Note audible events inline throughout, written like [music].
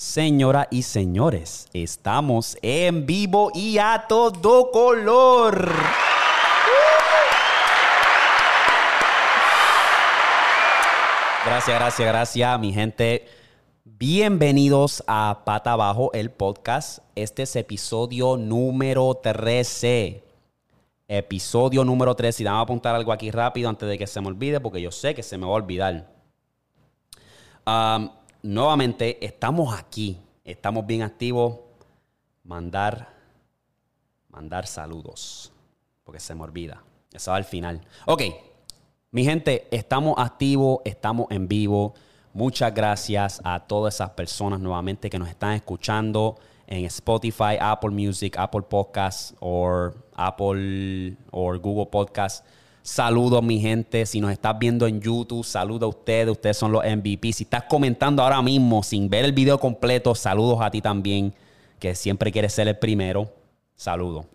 Señoras y señores, estamos en vivo y a todo color. Gracias, gracias, gracias, mi gente. Bienvenidos a Pata Abajo, el podcast. Este es episodio número 13. Episodio número 13. Y vamos a apuntar algo aquí rápido antes de que se me olvide, porque yo sé que se me va a olvidar. Um, nuevamente, estamos aquí. Estamos bien activos. Mandar, mandar saludos, porque se me olvida. Eso va al final. Ok, mi gente, estamos activos, estamos en vivo. Muchas gracias a todas esas personas nuevamente que nos están escuchando en Spotify, Apple Music, Apple Podcasts o Apple o Google Podcasts. Saludos, mi gente. Si nos estás viendo en YouTube, saludos a ustedes. Ustedes son los MVP. Si estás comentando ahora mismo sin ver el video completo, saludos a ti también, que siempre quieres ser el primero. Saludos.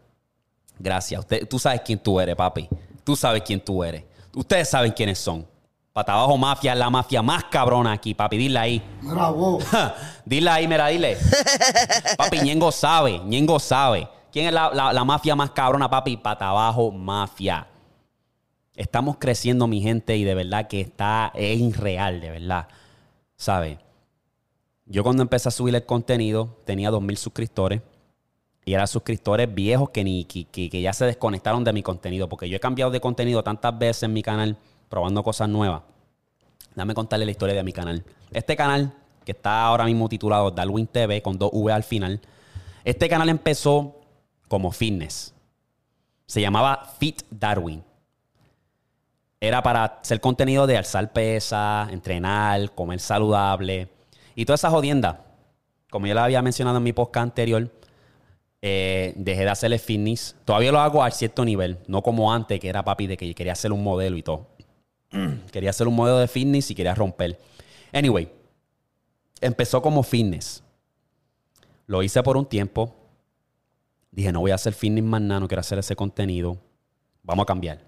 Gracias. Usted, tú sabes quién tú eres, papi. Tú sabes quién tú eres. Ustedes saben quiénes son. Patabajo Mafia es la mafia más cabrona aquí, papi. Dile ahí. Bravo. [laughs] dile ahí, mira, dile. [laughs] papi, Ñengo sabe. Ñengo sabe. ¿Quién es la, la mafia más cabrona, papi? Patabajo Mafia. Estamos creciendo, mi gente, y de verdad que está, es irreal, de verdad. ¿Sabe? Yo cuando empecé a subir el contenido tenía 2.000 suscriptores. Y eran suscriptores viejos que, ni, que, que ya se desconectaron de mi contenido. Porque yo he cambiado de contenido tantas veces en mi canal, probando cosas nuevas. Dame contarle la historia de mi canal. Este canal, que está ahora mismo titulado Darwin TV, con dos V al final. Este canal empezó como fitness. Se llamaba Fit Darwin era para hacer contenido de alzar pesa, entrenar, comer saludable y toda esa jodienda. Como yo le había mencionado en mi podcast anterior, eh, dejé de hacerle fitness. Todavía lo hago a cierto nivel, no como antes, que era papi de que quería hacer un modelo y todo. quería hacer un modelo de fitness y quería romper. Anyway, empezó como fitness. Lo hice por un tiempo. Dije, no voy a hacer fitness más nada, no quiero hacer ese contenido. Vamos a cambiar.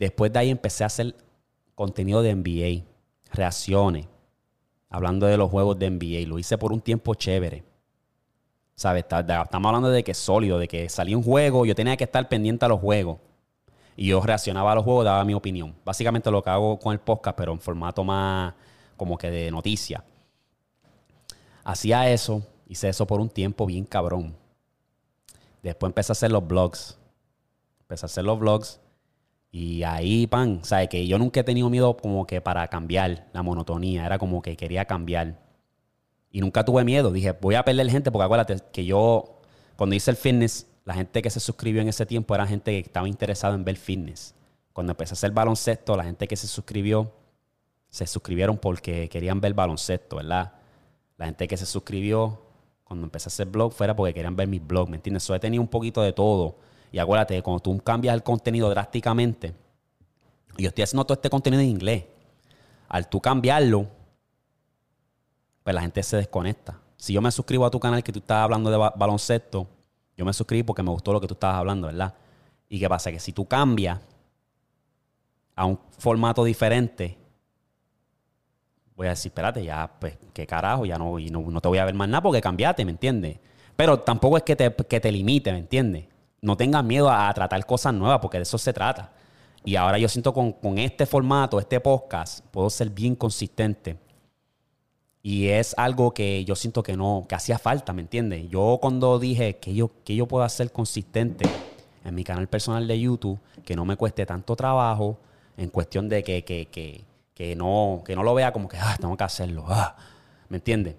Después de ahí empecé a hacer contenido de NBA, reacciones, hablando de los juegos de NBA. Lo hice por un tiempo chévere. ¿Sabes? Estamos hablando de que es sólido, de que salía un juego, yo tenía que estar pendiente a los juegos. Y yo reaccionaba a los juegos, daba mi opinión. Básicamente lo que hago con el podcast, pero en formato más como que de noticia. Hacía eso, hice eso por un tiempo bien cabrón. Después empecé a hacer los blogs. Empecé a hacer los blogs y ahí, pan, ¿sabes? Que yo nunca he tenido miedo como que para cambiar la monotonía. Era como que quería cambiar. Y nunca tuve miedo. Dije, voy a perder gente porque acuérdate que yo, cuando hice el fitness, la gente que se suscribió en ese tiempo era gente que estaba interesada en ver fitness. Cuando empecé a hacer baloncesto, la gente que se suscribió, se suscribieron porque querían ver baloncesto, ¿verdad? La gente que se suscribió cuando empecé a hacer blog fuera porque querían ver mis blogs, ¿me entiendes? Yo he tenido un poquito de todo y acuérdate, cuando tú cambias el contenido drásticamente, y yo estoy haciendo todo este contenido en inglés, al tú cambiarlo, pues la gente se desconecta. Si yo me suscribo a tu canal que tú estás hablando de baloncesto, yo me suscribo porque me gustó lo que tú estabas hablando, ¿verdad? ¿Y qué pasa? Que si tú cambias a un formato diferente, voy a decir, espérate, ya, pues, qué carajo, ya no, y no, te voy a ver más nada porque cambiaste, ¿me entiendes? Pero tampoco es que te, que te limite, ¿me entiendes? No tengas miedo a, tratar cosas nuevas, porque de eso se trata. Y ahora yo siento con, con este formato, este podcast, puedo ser bien consistente. Y es algo que yo siento que no, que hacía falta, ¿me entiendes? Yo cuando dije que yo, que yo puedo hacer consistente en mi canal personal de YouTube, que no me cueste tanto trabajo, en cuestión de que, que, que, que no, que no lo vea como que, ah, tengo que hacerlo, ah, ¿me entiendes?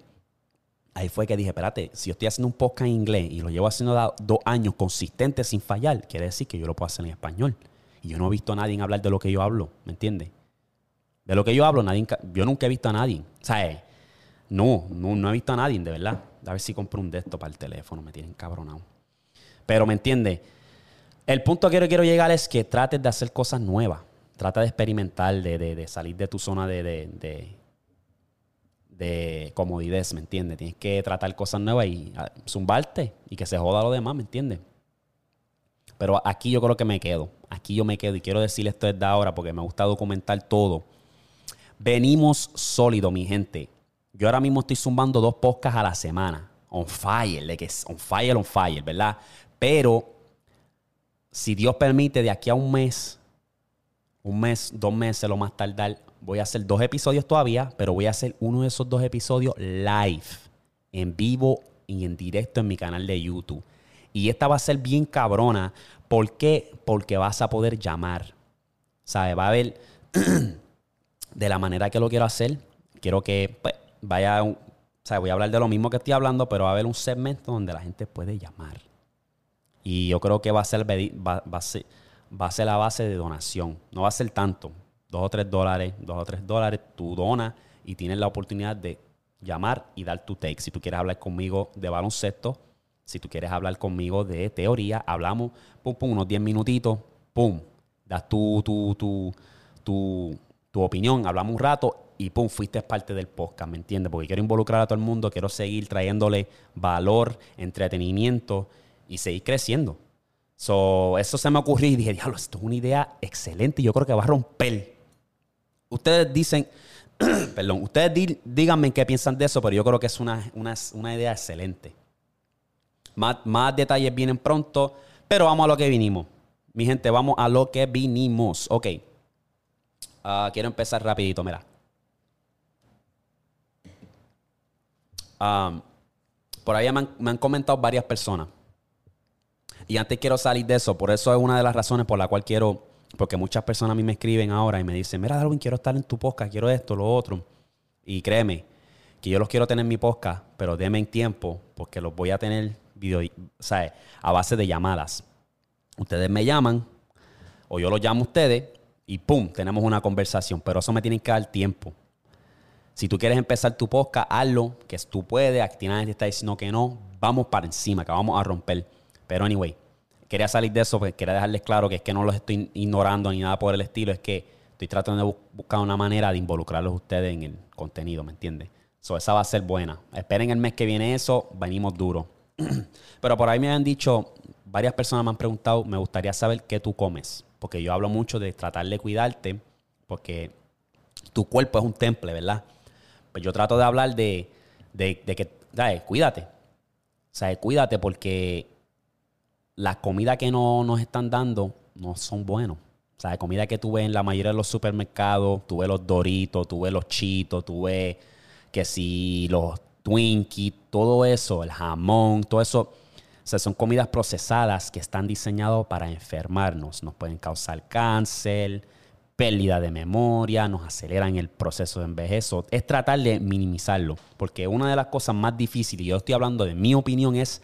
Ahí fue que dije, espérate, si yo estoy haciendo un podcast en inglés y lo llevo haciendo dos años consistente sin fallar, quiere decir que yo lo puedo hacer en español. Y yo no he visto a nadie hablar de lo que yo hablo, ¿me entiendes? De lo que yo hablo, nadie, yo nunca he visto a nadie. O sea, eh, no, no, he visto a nadie, de verdad. A ver si compro un de estos para el teléfono, me tienen cabronado. Pero, ¿me entiendes? El punto que quiero llegar es que trates de hacer cosas nuevas. Trata de experimentar, de, salir de tu zona de, de comodidad, ¿me entiendes? Tienes que tratar cosas nuevas y ah, zumbarte y que se joda lo demás, ¿me entiendes? Pero aquí yo creo que me quedo. Aquí yo me quedo y quiero decir esto desde ahora porque me gusta documentar todo. Venimos sólido, mi gente. Yo ahora mismo estoy zumbando dos podcasts a la semana. On fire, de que on fire, on fire, ¿verdad? Pero si Dios permite, de aquí a un mes, un mes, dos meses, lo más tardar, voy a hacer dos episodios todavía, pero voy a hacer uno de esos dos episodios live, en vivo y en directo en mi canal de YouTube. Y esta va a ser bien cabrona. ¿Por qué? Porque vas a poder llamar. ¿Sabes? Va a haber, [clears throat] de la manera que lo quiero hacer, quiero que pues, vaya, o sea, voy a hablar de lo mismo que estoy hablando, pero va a haber un segmento donde la gente puede llamar. Y yo creo que va a ser, va, va a ser, va a ser la base de donación. No va a ser tanto, dos o tres dólares, dos o tres dólares, tú donas y tienes la oportunidad de llamar y dar tu take. Si tú quieres hablar conmigo de baloncesto, si tú quieres hablar conmigo de teoría, hablamos, pum, pum, unos 10 minutitos, pum, das tu, tu, tu, tu, tu opinión, hablamos un rato y pum, fuiste parte del podcast, ¿me entiendes? Porque quiero involucrar a todo el mundo, quiero seguir trayéndole valor, entretenimiento y seguir creciendo. So, eso se me ocurrió y dije, diablo, esto es una idea excelente y yo creo que va a romper. Ustedes dicen, [clears throat] perdón, ustedes díganme qué piensan de eso, pero yo creo que es una, una idea excelente. Más, detalles vienen pronto, pero vamos a lo que vinimos. Mi gente, vamos a lo que vinimos. Ok. Ah, quiero empezar rapidito, mira. por ahí me han, comentado varias personas. Y antes quiero salir de eso. Por eso es una de las razones por la cual quiero... Porque muchas personas a mí me escriben ahora y me dicen, mira, Darwin, quiero estar en tu podcast, quiero esto, lo otro. Y créeme, que yo los quiero tener en mi podcast, pero denme en tiempo porque los voy a tener video, o a base de llamadas. Ustedes me llaman o yo los llamo a ustedes y ¡pum! Tenemos una conversación, pero eso me tiene que dar tiempo. Si tú quieres empezar tu podcast, hazlo, que tú puedes. Aquí nadie te está diciendo que no. Vamos para encima, que vamos a romper. Pero anyway, quería salir de eso porque quería dejarles claro que es que no los estoy ignorando ni nada por el estilo. Es que estoy tratando de buscar una manera de involucrarlos ustedes en el contenido, ¿me entiendes? So, esa va a ser buena. Esperen el mes que viene eso, venimos duro. [clears throat] Pero por ahí me han dicho, varias personas me han preguntado, me gustaría saber qué tú comes. Porque yo hablo mucho de tratar de cuidarte, porque tu cuerpo es un temple, ¿verdad? Pues yo trato de hablar de, de, que, ¿sabes? Cuídate. Sea, cuídate porque las comidas que no nos están dando no son buenos. O sea, comida que tú ves en la mayoría de los supermercados, tú ves los doritos, tú ves los chitos, tú ves que si los Twinkie, todo eso, el jamón, todo eso. O sea, son comidas procesadas que están diseñadas para enfermarnos. Nos pueden causar cáncer, pérdida de memoria, nos aceleran el proceso de envejezo. Es tratar de minimizarlo, porque una de las cosas más difíciles, y yo estoy hablando de mi opinión, es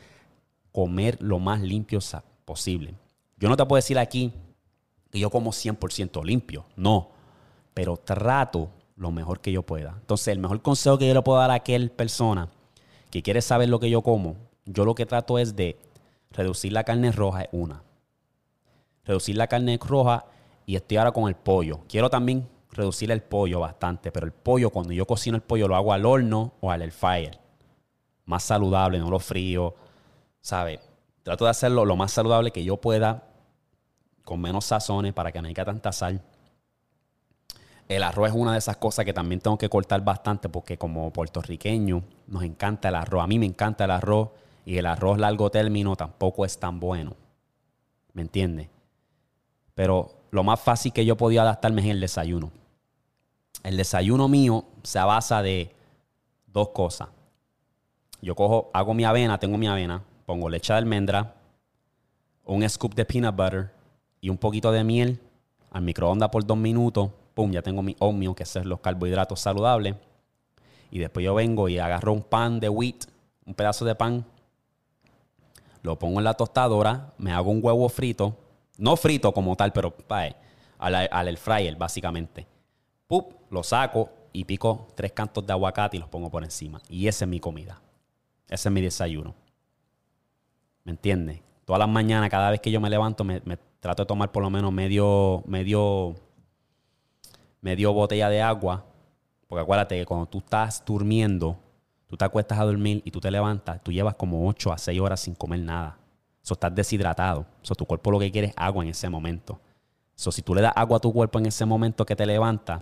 comer lo más limpio posible. Yo no te puedo decir aquí que yo como 100% limpio, no, pero trato lo mejor que yo pueda. Entonces, el mejor consejo que yo le puedo dar a aquel persona que quiere saber lo que yo como, yo lo que trato es de reducir la carne roja, es una. Reducir la carne roja y estoy ahora con el pollo. Quiero también reducir el pollo bastante, pero el pollo, cuando yo cocino el pollo, lo hago al horno o al air. Más saludable, no lo frío, ¿sabes? Trato de hacerlo lo más saludable que yo pueda, con menos sazones, para que no haya tanta sal. El arroz es una de esas cosas que también tengo que cortar bastante porque como puertorriqueño nos encanta el arroz. A mí me encanta el arroz y el arroz largo término tampoco es tan bueno. ¿Me entiendes? Pero lo más fácil que yo podía adaptarme es el desayuno. El desayuno mío se basa de dos cosas. Yo cojo, hago mi avena, tengo mi avena, pongo leche de almendra, un scoop de peanut butter y un poquito de miel al microondas por dos minutos pum, ya tengo mi oatmeal, que es los carbohidratos saludables. Y después yo vengo y agarro un pan de wheat, un pedazo de pan, lo pongo en la tostadora, me hago un huevo frito, no frito como tal, pero al, al fryer básicamente. Pup, lo saco y pico tres cantos de aguacate y los pongo por encima. Y esa es mi comida. Ese es mi desayuno. ¿Me entiendes? Todas las mañanas, cada vez que yo me levanto, me, trato de tomar por lo menos medio, medio medio botella de agua, porque acuérdate que cuando tú estás durmiendo, tú te acuestas a dormir y tú te levantas, tú llevas como 8 a 6 horas sin comer nada. Eso estás deshidratado. Eso tu cuerpo lo que quiere es agua en ese momento. Eso si tú le das agua a tu cuerpo en ese momento que te levantas,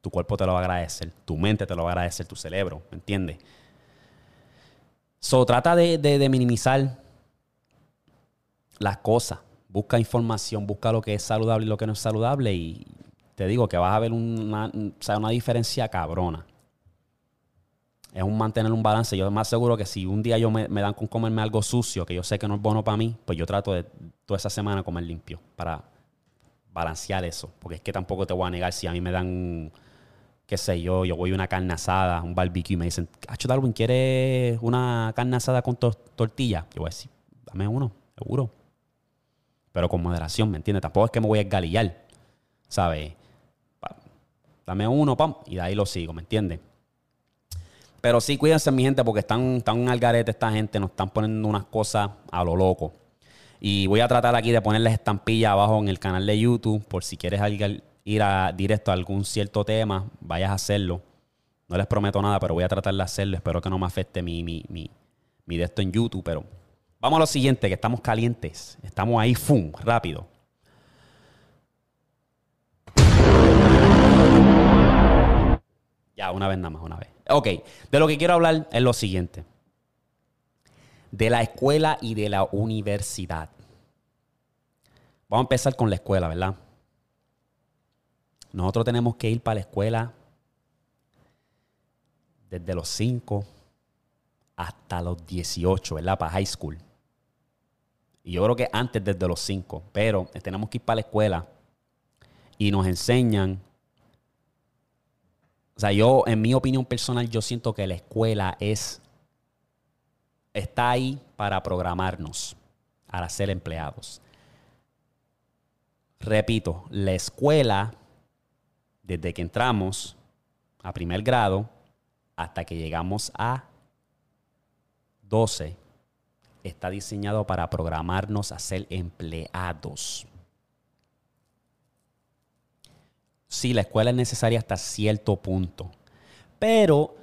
tu cuerpo te lo va a agradecer, tu mente te lo va a agradecer, tu cerebro, ¿me entiendes? So, trata de, de minimizar las cosas. Busca información, busca lo que es saludable y lo que no es saludable y te digo que vas a ver una, una diferencia cabrona. Es un mantener un balance. Yo más seguro que si un día yo me, dan con comerme algo sucio, que yo sé que no es bueno para mí, pues yo trato de toda esa semana comer limpio para balancear eso. Porque es que tampoco te voy a negar si a mí me dan, qué sé yo, yo voy a una carne asada, un barbecue y me dicen, Hacho Darwin, ¿quieres una carne asada con tortilla? Yo voy a decir, dame uno, seguro pero con moderación, ¿me entiendes? Tampoco es que me voy a esgalillar, ¿sabes? Dame uno, pam, y de ahí lo sigo, ¿me entiendes? Pero sí, cuídense, mi gente, porque están, están al garete esta gente, nos están poniendo unas cosas a lo loco. Y voy a tratar aquí de ponerles estampillas abajo en el canal de YouTube, por si quieres ir a, directo a algún cierto tema, vayas a hacerlo. No les prometo nada, pero voy a tratar de hacerlo. Espero que no me afecte mi, mi, mi, mi de esto en YouTube, pero Vamos a lo siguiente, que estamos calientes. Estamos ahí, ¡fum! Rápido. Ya, una vez nada más, una vez. Ok, de lo que quiero hablar es lo siguiente. De la escuela y de la universidad. Vamos a empezar con la escuela, ¿verdad? Nosotros tenemos que ir para la escuela desde los 5 hasta los 18, ¿verdad? Para high school. Y yo creo que antes desde los 5, pero tenemos que ir para la escuela y nos enseñan. O sea, yo, en mi opinión personal, yo siento que la escuela es. está ahí para programarnos, para ser empleados. Repito, la escuela, desde que entramos a primer grado hasta que llegamos a 12, está diseñado para programarnos a ser empleados. Sí, la escuela es necesaria hasta cierto punto, pero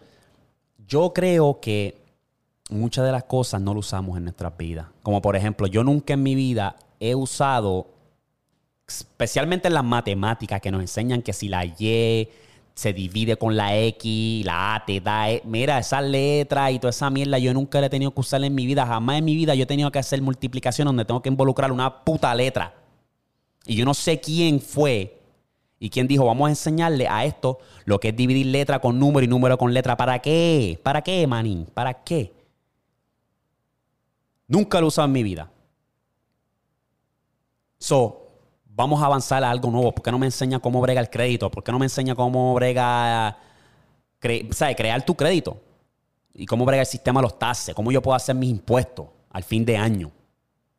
yo creo que muchas de las cosas no lo usamos en nuestras vidas. Como por ejemplo, yo nunca en mi vida he usado, especialmente en las matemáticas, que nos enseñan que si la Y se divide con la X, la A te da. E, mira, esa letra y toda esa mierda yo nunca la he tenido que usar en mi vida. Jamás en mi vida yo he tenido que hacer multiplicación donde tengo que involucrar una puta letra. Y yo no sé quién fue y quién dijo, vamos a enseñarle a esto lo que es dividir letra con número y número con letra. ¿Para qué? ¿Para qué, manín? ¿Para qué? Nunca lo he usado en mi vida. So, vamos a avanzar a algo nuevo. ¿Por qué no me enseña cómo brega el crédito? ¿Por qué no me enseña cómo brega, crear tu crédito? Y cómo brega el sistema de los taxes, cómo yo puedo hacer mis impuestos al fin de año.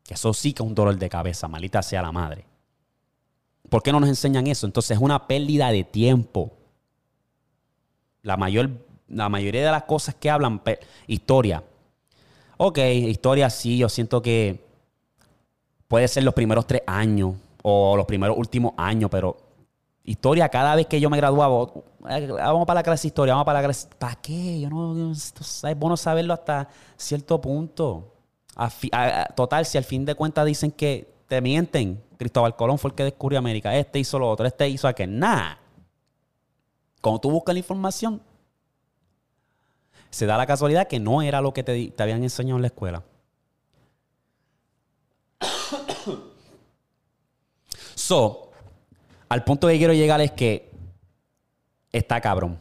Que eso sí que es un dolor de cabeza, malita sea la madre. ¿Por qué no nos enseñan eso? Entonces es una pérdida de tiempo. La, mayor, la mayoría de las cosas que hablan, historia. Ok, historia sí, yo siento que puede ser los primeros tres años, o los primeros últimos años, pero historia, cada vez que yo me graduaba, eh, vamos para la clase de historia, vamos para la clase. ¿Para qué? Yo no, es bueno saberlo hasta cierto punto. total, si al fin de cuentas dicen que te mienten, Cristóbal Colón fue el que descubrió América, este hizo lo otro, este hizo aquel, nada. Cuando tú buscas la información, se da la casualidad que no era lo que te habían enseñado en la escuela. So, al punto que quiero llegar es que está cabrón.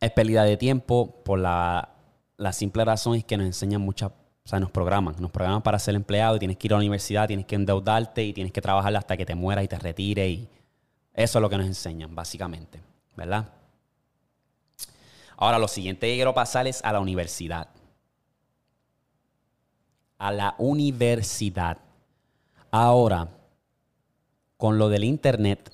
Es pérdida de tiempo por la, simple razón es que nos enseñan muchas, o sea, nos programan, nos programan para ser empleado y tienes que ir a la universidad, tienes que endeudarte y tienes que trabajar hasta que te mueras y te retires y eso es lo que nos enseñan, básicamente, ¿verdad? Ahora, lo siguiente que quiero pasar es a la universidad. A la universidad. Ahora, con lo del Internet,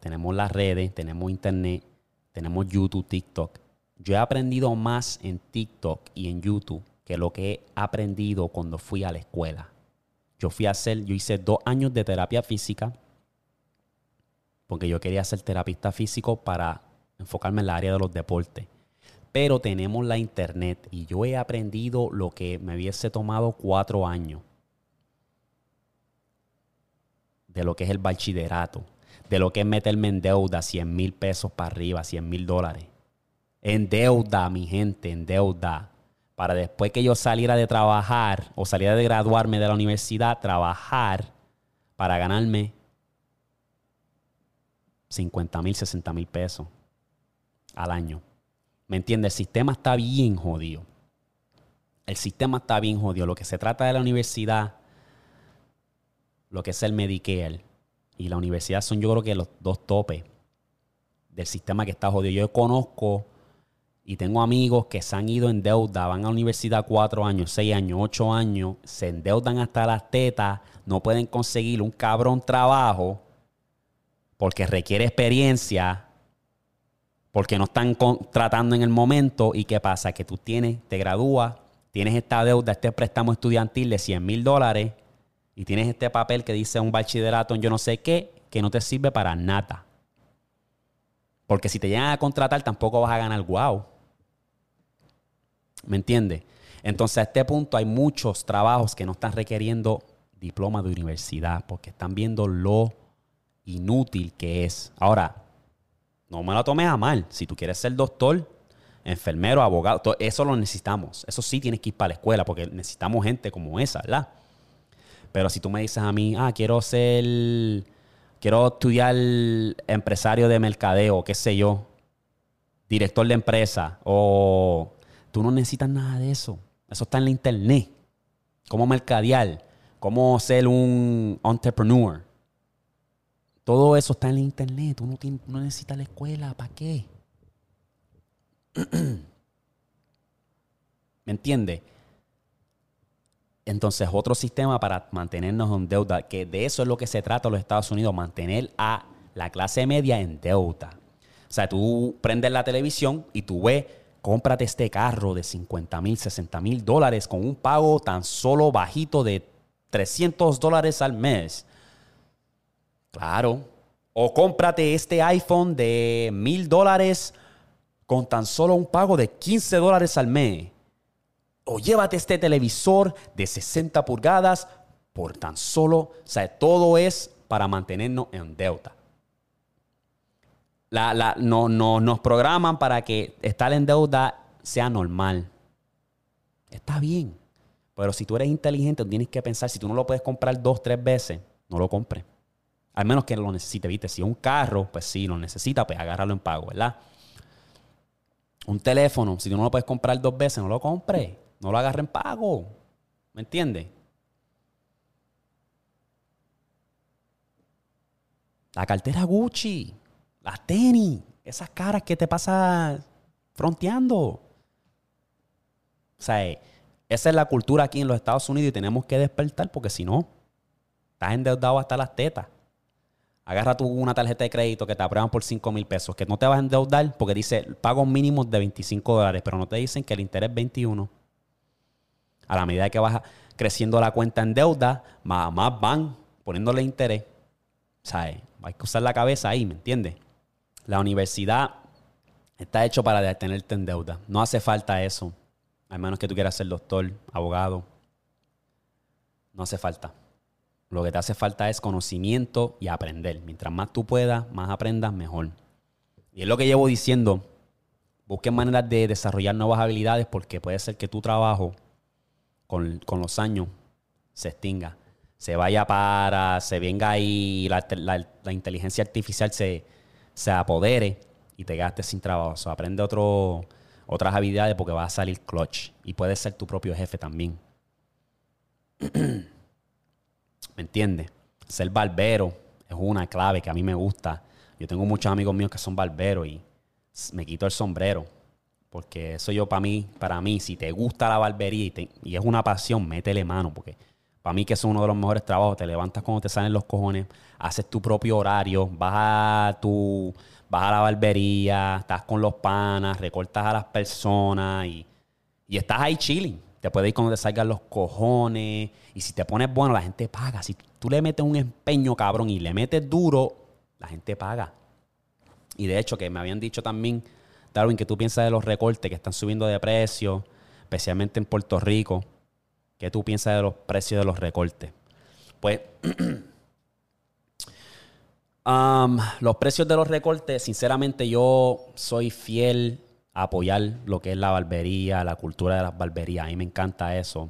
tenemos las redes, tenemos Internet, tenemos YouTube, TikTok. Yo he aprendido más en TikTok y en YouTube que lo que he aprendido cuando fui a la escuela. Yo fui a hacer, yo hice dos años de terapia física porque yo quería ser terapista físico para enfocarme en el área de los deportes. Pero tenemos la internet y yo he aprendido lo que me hubiese tomado cuatro años de lo que es el bachillerato. de lo que es meterme en deuda, 100 mil pesos para arriba, 100 mil dólares. En deuda, mi gente, en deuda. Para después que yo saliera de trabajar o saliera de graduarme de la universidad, trabajar para ganarme 50 mil, 60 mil pesos al año. ¿Me entiendes? El sistema está bien jodido. El sistema está bien jodido. Lo que se trata de la universidad, lo que es el Medicare y la universidad son yo creo que los dos topes del sistema que está jodido. Yo conozco y tengo amigos que se han ido en deuda, van a la universidad cuatro años, seis años, ocho años, se endeudan hasta las tetas, no pueden conseguir un cabrón trabajo porque requiere experiencia, porque no están tratando en el momento. ¿Y qué pasa? Que tú tienes, te gradúas, tienes esta deuda, este préstamo estudiantil de 100 mil dólares y tienes este papel que dice un bachillerato en yo no sé qué, que no te sirve para nada. Porque si te llegan a contratar tampoco vas a ganar guau. ¿Me entiendes? Entonces a este punto hay muchos trabajos que no están requiriendo diploma de universidad porque están viendo lo inútil que es. Ahora, no me lo tomes a mal. Si tú quieres ser doctor, enfermero, abogado, eso lo necesitamos. Eso sí tienes que ir para la escuela porque necesitamos gente como esa, ¿verdad? Pero si tú me dices a mí, ah, quiero ser, quiero estudiar empresario de mercadeo, qué sé yo, director de empresa, o tú no necesitas nada de eso. Eso está en la internet. Cómo mercadear, cómo ser un entrepreneur. Todo eso está en la internet. Tú no, necesitas la escuela. ¿Para qué? [clears throat] ¿Me entiendes? Entonces, otro sistema para mantenernos en deuda, que de eso es lo que se trata en los Estados Unidos, mantener a la clase media en deuda. O sea, tú prendes la televisión y tú ves, cómprate este carro de 50 mil, 60 mil dólares con un pago tan solo bajito de 300 dólares al mes. Claro. O cómprate este iPhone de mil dólares con tan solo un pago de 15 dólares al mes. O llévate este televisor de 60 pulgadas por tan solo, o sea, todo es para mantenernos en deuda. La, no, nos programan para que estar en deuda sea normal. Está bien. Pero si tú eres inteligente, tienes que pensar, si tú no lo puedes comprar dos, tres veces, no lo compres. Al menos que lo necesite, ¿viste? Si un carro, pues sí, lo necesita, pues agárralo en pago, ¿verdad? Un teléfono, si tú no lo puedes comprar dos veces, no lo compres. No lo agarre en pago. ¿Me entiendes? La cartera Gucci, las tenis, esas caras que te pasas fronteando. O sea, esa es la cultura aquí en los Estados Unidos y tenemos que despertar porque si no, estás endeudado hasta las tetas. Agarra tú una tarjeta de crédito que te aprueban por 5 mil pesos, que no te vas a endeudar porque dice pago mínimo de 25 dólares, pero no te dicen que el interés es 21. A la medida que vas creciendo la cuenta en deuda, más, más van poniéndole interés. ¿Sabes? Hay que usar la cabeza ahí, ¿me entiendes? La universidad está hecho para detenerte en deuda. No hace falta eso. Al menos que tú quieras ser doctor, abogado. No hace falta. Lo que te hace falta es conocimiento y aprender. Mientras más tú puedas, más aprendas, mejor. Y es lo que llevo diciendo. Busquen maneras de desarrollar nuevas habilidades porque puede ser que tu trabajo con, los años se extinga. Se vaya para, se venga ahí, la, la, inteligencia artificial se, se, apodere y te gastes sin trabajo. Aprende otras habilidades porque va a salir clutch. Y puedes ser tu propio jefe también. ¿Me entiendes? Ser barbero es una clave que a mí me gusta. Yo tengo muchos amigos míos que son barberos y me quito el sombrero. Porque eso yo para mí, para mí, si te gusta la barbería y, es una pasión, métele mano. Porque para mí que es uno de los mejores trabajos. Te levantas cuando te salen los cojones, haces tu propio horario, vas a tu, vas a la barbería, estás con los panas, recortas a las personas y, y estás ahí chilling. Te puede ir cuando te salgan los cojones. Y si te pones bueno, la gente paga. Si tú le metes un empeño, cabrón, y le metes duro, la gente paga. Y de hecho, que me habían dicho también, Darwin, que tú piensas de los recortes que están subiendo de precio, especialmente en Puerto Rico. ¿Qué tú piensas de los precios de los recortes? Pues [clears throat] Um, los precios de los recortes, sinceramente yo soy fiel a apoyar lo que es la barbería, la cultura de las barberías. A mí me encanta eso.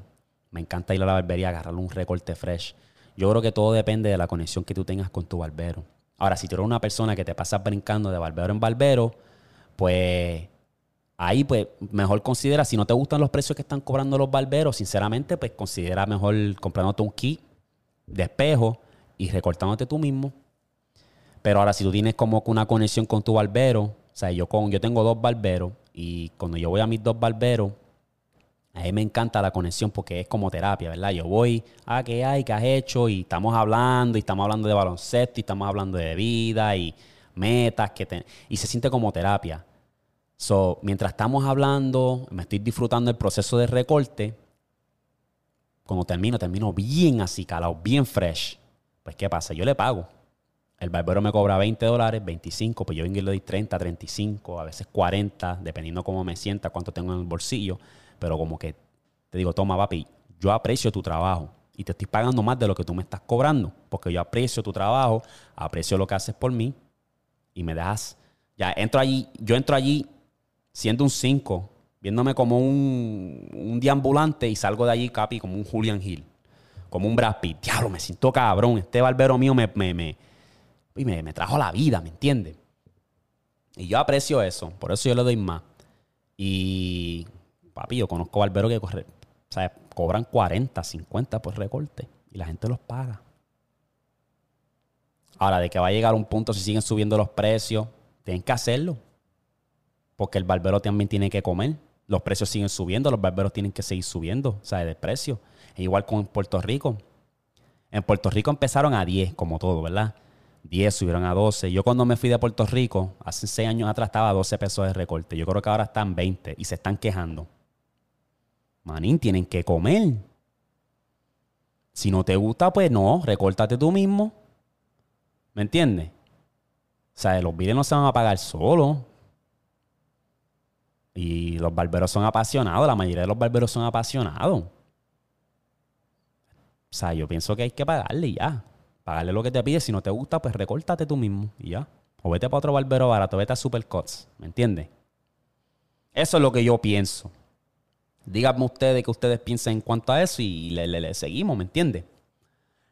Me encanta ir a la barbería, agarrar un recorte fresh. Yo creo que todo depende de la conexión que tú tengas con tu barbero. Ahora, si tú eres una persona que te pasas brincando de barbero en barbero, pues ahí pues mejor considera, si no te gustan los precios que están cobrando los barberos, sinceramente, pues considera mejor comprándote un kit de espejo y recortándote tú mismo. Pero ahora, si tú tienes como una conexión con tu barbero, o sea, yo, con, yo tengo dos barberos y cuando yo voy a mis dos barberos, a mí me encanta la conexión porque es como terapia, ¿verdad? Yo voy, ah, ¿qué hay? ¿Qué has hecho? Y estamos hablando, y estamos hablando de baloncesto, y estamos hablando de vida, y metas, que y se siente como terapia. So, mientras estamos hablando, me estoy disfrutando el proceso de recorte. Cuando termino, termino bien así, calado, bien fresh. Pues, ¿qué pasa? Yo le pago. El barbero me cobra 20 dólares, 25, pues yo vengo y le doy 30, 35, a veces 40, dependiendo cómo me sienta, cuánto tengo en el bolsillo. Pero como que te digo, toma, papi, yo aprecio tu trabajo y te estoy pagando más de lo que tú me estás cobrando, porque yo aprecio tu trabajo, aprecio lo que haces por mí y me das. Ya entro allí, yo entro allí siendo un 5, viéndome como un, un deambulante y salgo de allí, capi, como un Julian Hill, como un Brad Pitt. Diablo, me siento cabrón. Este barbero mío me, me, me, me, trajo la vida, ¿me entiendes? Y yo aprecio eso, por eso yo le doy más. Y, papi, yo conozco barberos que corre, sea, cobran 40, 50 por recorte y la gente los paga. Ahora, de que va a llegar un punto si siguen subiendo los precios, tienen que hacerlo porque el barbero también tiene que comer. Los precios siguen subiendo, los barberos tienen que seguir subiendo, o sea, de precio. E igual con Puerto Rico. En Puerto Rico empezaron a 10, como todo, ¿verdad? 10 subieron a 12. Yo cuando me fui de Puerto Rico, hace 6 años atrás estaba a 12 pesos de recorte. Yo creo que ahora están 20 y se están quejando. Manín, tienen que comer. Si no te gusta, pues no, recórtate tú mismo. ¿Me entiendes? O sea, los videos no se van a pagar solos. Y los barberos son apasionados, la mayoría de los barberos son apasionados. O sea, yo pienso que hay que pagarle ya. Pagarle lo que te pide. Si no te gusta, pues recórtate tú mismo y ya. O vete para otro barbero barato, vete a Supercuts. ¿Me entiendes? Eso es lo que yo pienso. Díganme ustedes que ustedes piensan en cuanto a eso y le, le seguimos, ¿me entiendes?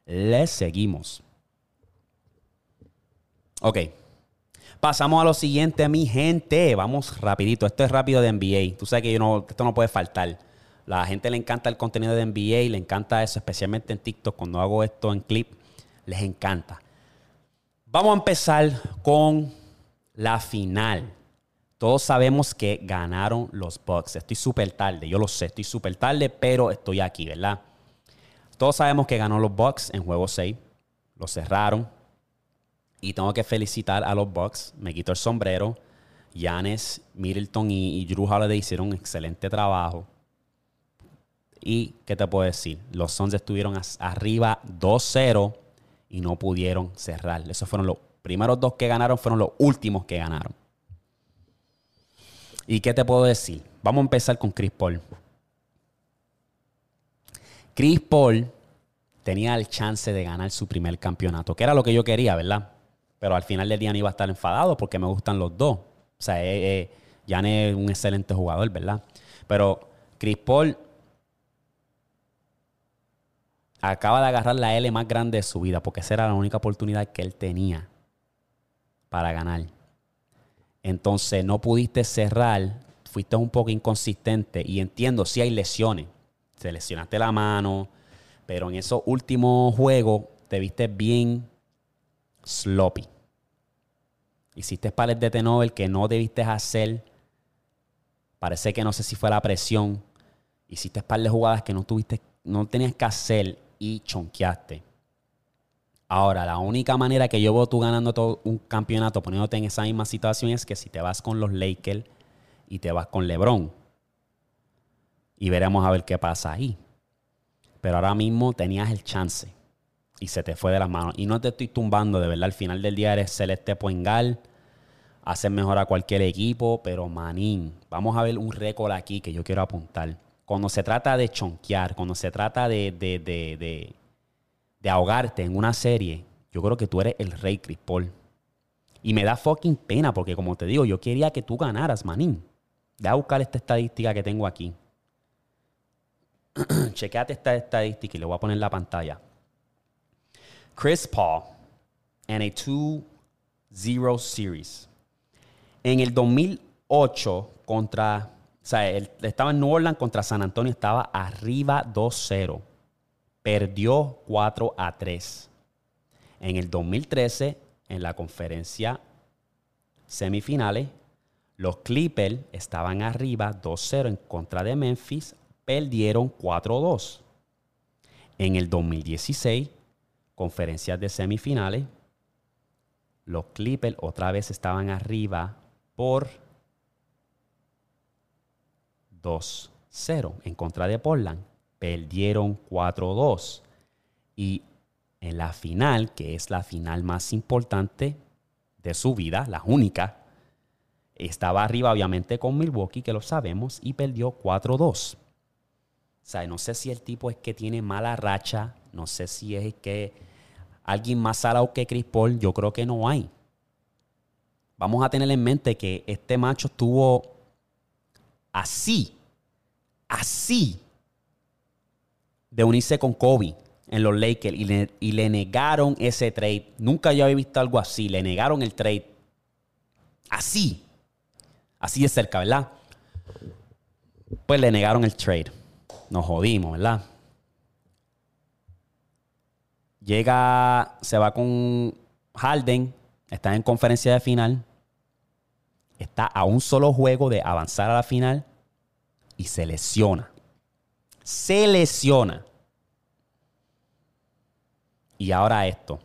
Le seguimos. Ok. Pasamos a lo siguiente, mi gente. Vamos rapidito. Esto es rápido de NBA. Tú sabes que esto no puede faltar. La gente le encanta el contenido de NBA, le encanta eso, especialmente en TikTok. Cuando hago esto en clip, les encanta. Vamos a empezar con la final. Todos sabemos que ganaron los Bucks. Estoy súper tarde, yo lo sé, estoy súper tarde, pero estoy aquí, ¿verdad? Todos sabemos que ganó los Bucks en juego 6. Lo cerraron, y tengo que felicitar a los Bucks. Me quito el sombrero. Giannis, Middleton y, Drew Holiday hicieron un excelente trabajo. Y, ¿qué te puedo decir? Los Suns estuvieron arriba 2-0 y no pudieron cerrar. Esos fueron los primeros dos que ganaron, fueron los últimos que ganaron. ¿Y qué te puedo decir? Vamos a empezar con Chris Paul. Chris Paul tenía el chance de ganar su primer campeonato, que era lo que yo quería, ¿verdad? Pero al final del día no iba a estar enfadado porque me gustan los dos. O sea, eh, eh, Jan es un excelente jugador, ¿verdad? Pero Chris Paul acaba de agarrar la L más grande de su vida porque esa era la única oportunidad que él tenía para ganar. Entonces no pudiste cerrar, fuiste un poco inconsistente y entiendo si hay lesiones. Se lesionaste la mano, pero en esos últimos juegos te viste bien sloppy. Hiciste pares de T-Nobel que no debiste hacer. Parece que no sé si fue la presión. Hiciste par de jugadas que no tuviste, no tenías que hacer y chonqueaste. Ahora, la única manera que yo veo tú ganando todo un campeonato poniéndote en esa misma situación es que si te vas con los Lakers y te vas con LeBron. Y veremos a ver qué pasa ahí. Pero ahora mismo tenías el chance y se te fue de las manos. Y no te estoy tumbando, de verdad, al final del día eres Celeste Poengal, haces mejor a cualquier equipo, pero manín, vamos a ver un récord aquí que yo quiero apuntar. Cuando se trata de chonquear, cuando se trata de, de, de, de ahogarte en una serie, Yo creo que tú eres el rey, Chris Paul. Y me da fucking pena porque, como te digo, yo quería que tú ganaras, manín. Deja buscar esta estadística que tengo aquí. [clears throat] Chequeate esta estadística y le voy a poner en la pantalla. Chris Paul en a 2-0 series. En el 2008 contra, o sea, él estaba en New Orleans contra San Antonio, estaba arriba 2-0. Perdió 4 a 3. En el 2013, en la conferencia semifinales, los Clippers estaban arriba 2-0 en contra de Memphis, perdieron 4-2. En el 2016, conferencias de semifinales, los Clippers otra vez estaban arriba por 2-0 en contra de Portland. Perdieron 4-2. Y en la final, que es la final más importante de su vida, la única, estaba arriba obviamente con Milwaukee, que lo sabemos, y perdió 4-2. O sea, no sé si el tipo es que tiene mala racha, no sé si es que alguien más salado que Chris Paul, yo creo que no hay. Vamos a tener en mente que este macho estuvo así, así, de unirse con Kobe en los Lakers y le, y le negaron ese trade. Nunca yo había visto algo así, le negaron el trade. Así, así de cerca, ¿verdad? Pues le negaron el trade. Nos jodimos, ¿verdad? Llega, se va con Harden, está en conferencia de final, está a un solo juego de avanzar a la final y se lesiona. Se lesiona. Y ahora esto.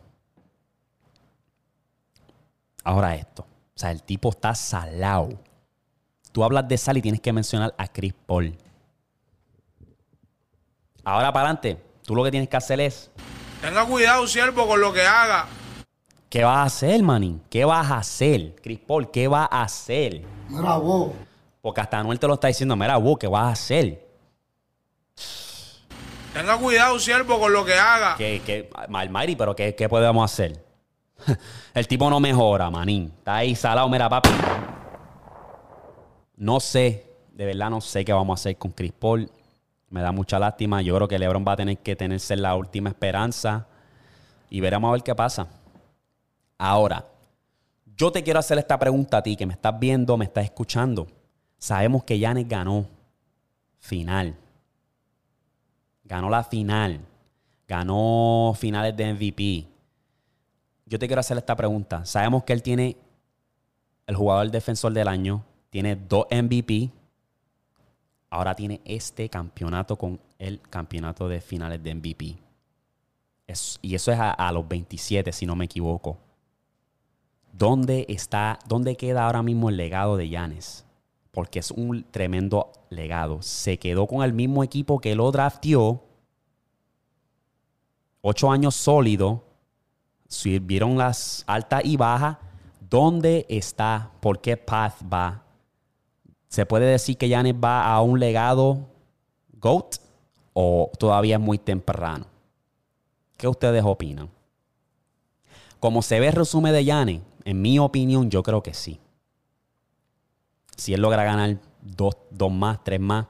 Ahora esto. O sea, el tipo está salado. Tú hablas de sal y tienes que mencionar a Chris Paul. Ahora para adelante, tú lo que tienes que hacer es Tenga cuidado, siervo, con lo que haga. ¿Qué vas a hacer, manín? ¿Qué vas a hacer? Chris Paul, ¿qué vas a hacer? Mira vos. Porque hasta Anuel te lo está diciendo, mira vos, ¿qué vas a hacer? Tenga cuidado, siervo, con lo que haga. ¿Qué, qué, Almighty, pero qué, qué podemos hacer? [laughs] El tipo no mejora, manín. Está ahí salado, mira, papi. No sé, de verdad no sé qué vamos a hacer con Chris Paul. Me da mucha lástima. Yo creo que LeBron va a tener que tenerse la última esperanza. Y veremos a ver qué pasa. Ahora, yo te quiero hacer esta pregunta a ti que me estás viendo, me estás escuchando. Sabemos que Yanes ganó final. Ganó la final. Ganó finales de MVP. Yo te quiero hacer esta pregunta. Sabemos que él tiene el jugador defensor del año, tiene dos MVP ahora tiene este campeonato con el campeonato de finales de MVP. y eso es a, los 27, si no me equivoco. ¿Dónde está, dónde queda ahora mismo el legado de Yanes? Porque es un tremendo legado. Se quedó con el mismo equipo que lo draftió. Ocho años sólido. Vieron las altas y bajas. ¿Dónde está? ¿Por qué path va? ¿Se puede decir que Yanis va a un legado GOAT o todavía es muy temprano? ¿Qué ustedes opinan? Como se ve el resumen de Yanis, en mi opinión, yo creo que sí. Si él logra ganar dos, más, tres más,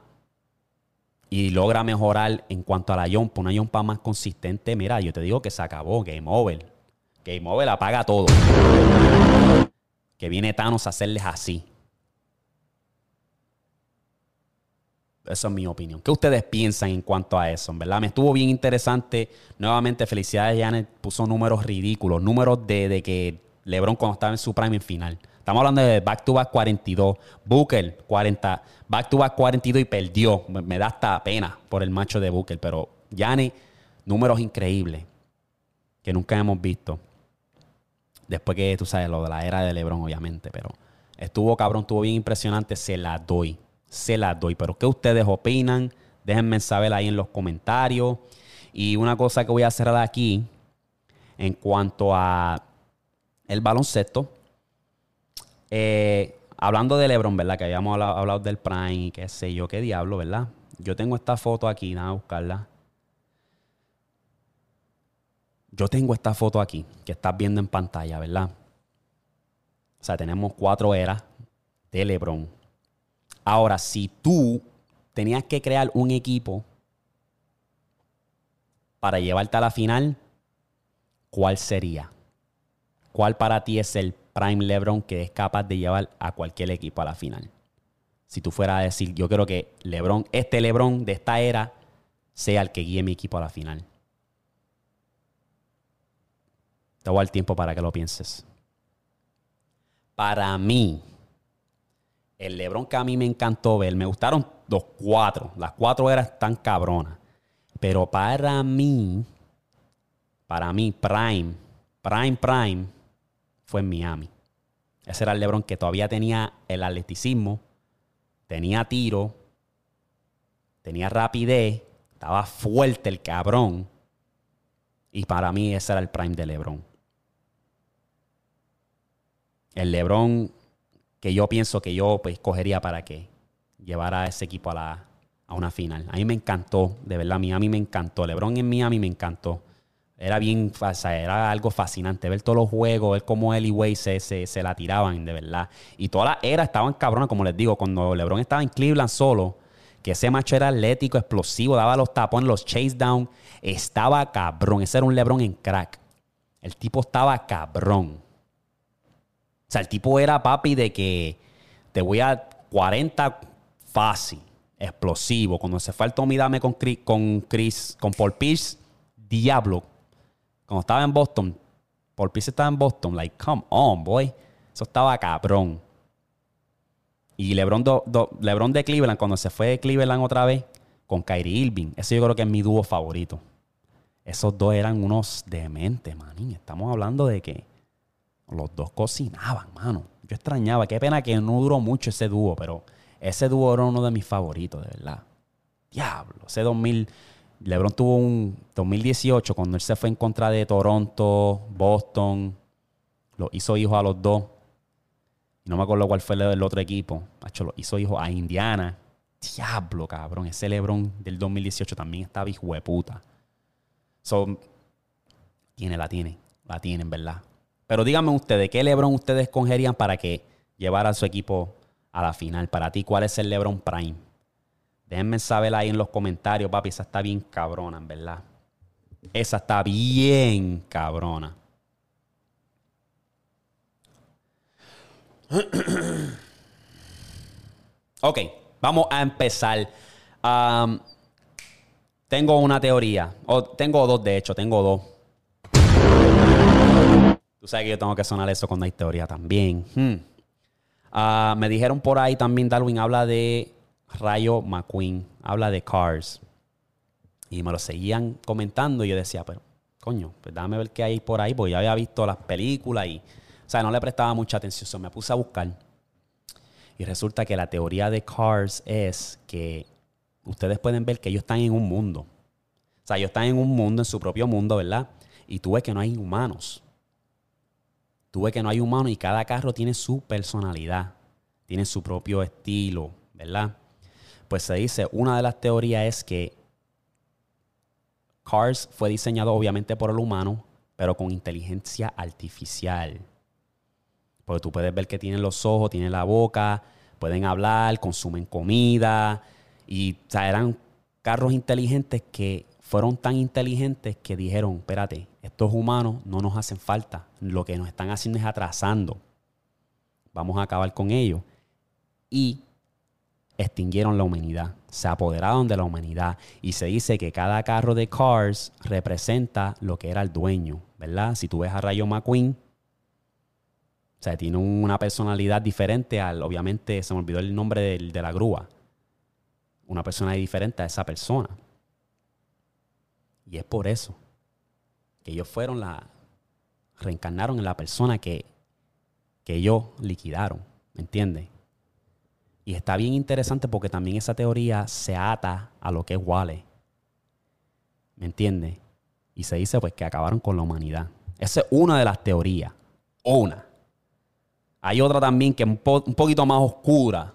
y logra mejorar en cuanto a la yompa, una yompa más consistente, mira, yo te digo que se acabó, Game Over. Game Over apaga todo. Que viene Thanos a hacerles así. Eso es mi opinión. ¿Qué ustedes piensan en cuanto a eso? ¿Verdad? Me estuvo bien interesante. Nuevamente, felicidades, Janet. Puso números ridículos. Números de, que LeBron cuando estaba en su prime final. Estamos hablando de back to back 42. Booker 40. Back to back 42 y perdió. Me, da hasta pena por el macho de Booker. Pero Janet, números increíbles que nunca hemos visto. Después que tú sabes lo de la era de LeBron, obviamente. Pero estuvo cabrón, estuvo bien impresionante. Se la doy se las doy. Pero ¿qué ustedes opinan? Déjenme saber ahí en los comentarios. Y una cosa que voy a hacer aquí, en cuanto a el baloncesto, eh, hablando de LeBron, ¿verdad? Que habíamos hablado, del Prime y qué sé yo, qué diablo, ¿verdad? Yo tengo esta foto aquí, nada, buscarla. yo tengo esta foto aquí que estás viendo en pantalla, ¿verdad? O sea, tenemos cuatro eras de LeBron. Ahora, si tú tenías que crear un equipo para llevarte a la final, ¿cuál sería? ¿Cuál para ti es el prime LeBron que es capaz de llevar a cualquier equipo a la final? Si tú fueras a decir, yo creo que LeBron, este LeBron de esta era, sea el que guíe mi equipo a la final. Te voy al tiempo para que lo pienses. Para mí, el LeBron que a mí me encantó ver, me gustaron los cuatro. Las cuatro eras tan cabronas. Pero para mí, para mí, Prime, Prime, Prime, fue en Miami. Ese era el LeBron que todavía tenía el atleticismo, tenía tiro, tenía rapidez, estaba fuerte el cabrón. Y para mí ese era el prime de LeBron. El LeBron que yo pienso que yo pues cogería para que llevara a ese equipo a, la, a una final. A mí me encantó, de verdad, mí me encantó. LeBron en Miami me encantó. Era bien, o sea, era algo fascinante ver todos los juegos, ver cómo él y Wade se, se, la tiraban, de verdad. Y todas las eras estaban cabronas, como les digo, cuando LeBron estaba en Cleveland solo, que ese macho era atlético, explosivo, daba los tapones, los chase down, estaba cabrón. Ese era un LeBron en crack. El tipo estaba cabrón. O sea, el tipo era papi de que te voy a 40 fácil, explosivo. Cuando se fue al Tommy Dame con Chris, con, Chris, con Paul Pierce, diablo cuando estaba en Boston, por Pierce estaba en Boston, like, come on, boy. Eso estaba cabrón. Y LeBron, LeBron de Cleveland, cuando se fue de Cleveland otra vez, con Kyrie Irving. Ese yo creo que es mi dúo favorito. Esos dos eran unos dementes, manín. Estamos hablando de que los dos cocinaban, mano. Yo extrañaba. Qué pena que no duró mucho ese dúo, pero ese dúo era uno de mis favoritos, de verdad. Diablo. Ese 2000, LeBron tuvo un 2018 cuando él se fue en contra de Toronto, Boston, lo hizo hijo a los dos. No me acuerdo cuál fue el otro equipo. Lo hizo hijo a Indiana. Diablo, cabrón. Ese LeBron del 2018 también estaba hijo de puta. So, tiene, la tiene. La tienen, ¿verdad? Pero díganme ustedes, ¿qué LeBron ustedes escogerían para que llevara a su equipo a la final? Para ti, ¿cuál es el LeBron Prime? Déjenme saber ahí en los comentarios, papi. Esa está bien cabrona, en verdad. Esa está bien cabrona. [clears throat] ok, vamos a empezar. tengo una teoría. O tengo dos, de hecho, tengo dos. Tú sabes que yo tengo que sonar eso cuando hay teoría también. Hmm. Ah, me dijeron por ahí también, Darwin habla de Rayo McQueen, habla de Cars. Y me lo seguían comentando y yo decía, pero coño, pues dame ver qué hay por ahí, porque ya había visto las películas y, o sea, no le prestaba mucha atención. me puse a buscar. Y resulta que la teoría de Cars es que ustedes pueden ver que ellos están en un mundo. O sea, ellos están en un mundo, en su propio mundo, ¿verdad? Y tú ves que no hay humanos. Tú ves que no hay humanos y cada carro tiene su personalidad, tiene su propio estilo, ¿verdad? pues se dice, una de las teorías es que Cars fue diseñado obviamente por el humano, pero con inteligencia artificial. Porque tú puedes ver que tienen los ojos, tienen la boca, pueden hablar, consumen comida. Y eran carros inteligentes que fueron tan inteligentes que dijeron, espérate, estos humanos no nos hacen falta. Lo que nos están haciendo es atrasando. Vamos a acabar con ellos. Y extinguieron la humanidad, se apoderaron de la humanidad y se dice que cada carro de Cars representa lo que era el dueño, ¿verdad? Si tú ves a Rayo McQueen, o sea, tiene una personalidad diferente al, obviamente, se me olvidó el nombre de, de la grúa, una persona diferente a esa persona. Y es por eso que ellos fueron la, reencarnaron en la persona que, que ellos liquidaron, ¿me entiendes? Y está bien interesante porque también esa teoría se ata a lo que es Wale. ¿Me entiendes? Y se dice pues que acabaron con la humanidad. Esa es una de las teorías. Una. Hay otra también que es un, un poquito más oscura.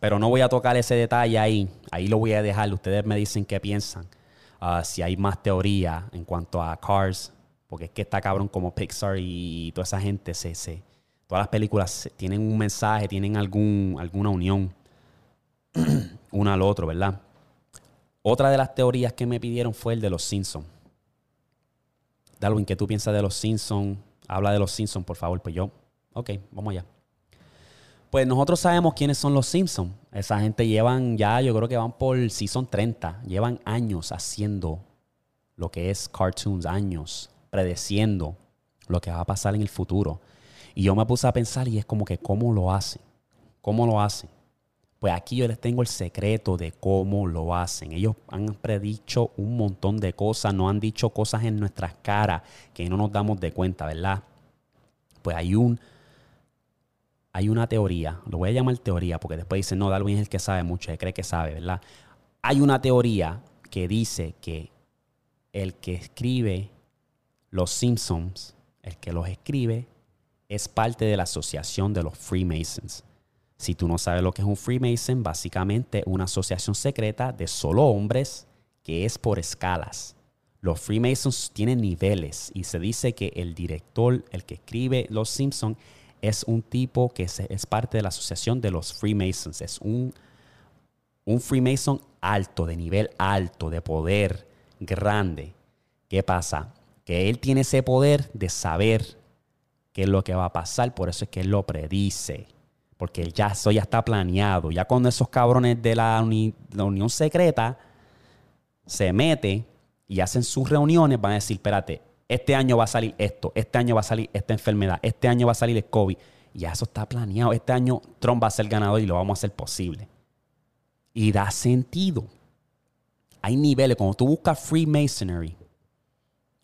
Pero no voy a tocar ese detalle ahí. Ahí lo voy a dejar. Ustedes me dicen qué piensan. Ah, si hay más teoría en cuanto a Cars, porque es que está cabrón como Pixar y, toda esa gente, se, se, todas las películas tienen un mensaje, tienen algún, alguna unión [clears throat] uno al otro, ¿verdad? Otra de las teorías que me pidieron fue el de los Simpsons. Darwin, ¿qué tú piensas de los Simpsons? Habla de los Simpsons, por favor. Pues yo, ok, vamos allá. Pues nosotros sabemos quiénes son los Simpsons. Esa gente llevan ya, yo creo que van por Season 30. Llevan años haciendo lo que es cartoons, años, predeciendo lo que va a pasar en el futuro. Y yo me puse a pensar y es como que, ¿cómo lo hacen? ¿Cómo lo hacen? Pues aquí yo les tengo el secreto de cómo lo hacen. Ellos han predicho un montón de cosas, no han dicho cosas en nuestras caras que no nos damos de cuenta, ¿verdad? Pues hay un hay una teoría, lo voy a llamar teoría porque después dicen, no, Darwin es el que sabe mucho, él cree que sabe, ¿verdad? Hay una teoría que dice que el que escribe los Simpsons, el que los escribe, es parte de la asociación de los Freemasons. Si tú no sabes lo que es un Freemason, básicamente una asociación secreta de solo hombres que es por escalas. Los Freemasons tienen niveles y se dice que el director, el que escribe Los Simpsons, es un tipo que es parte de la asociación de los Freemasons. Es un, un Freemason alto, de nivel alto, de poder grande. ¿Qué pasa? Que él tiene ese poder de saber qué es lo que va a pasar, por eso es que él lo predice porque ya eso ya está planeado. Ya cuando esos cabrones de la, Unión Secreta se meten y hacen sus reuniones, van a decir, espérate, este año va a salir esto, este año va a salir esta enfermedad, este año va a salir el COVID. Ya eso está planeado. Este año Trump va a ser ganador y lo vamos a hacer posible. Y da sentido. Hay niveles. Cuando tú buscas Freemasonry,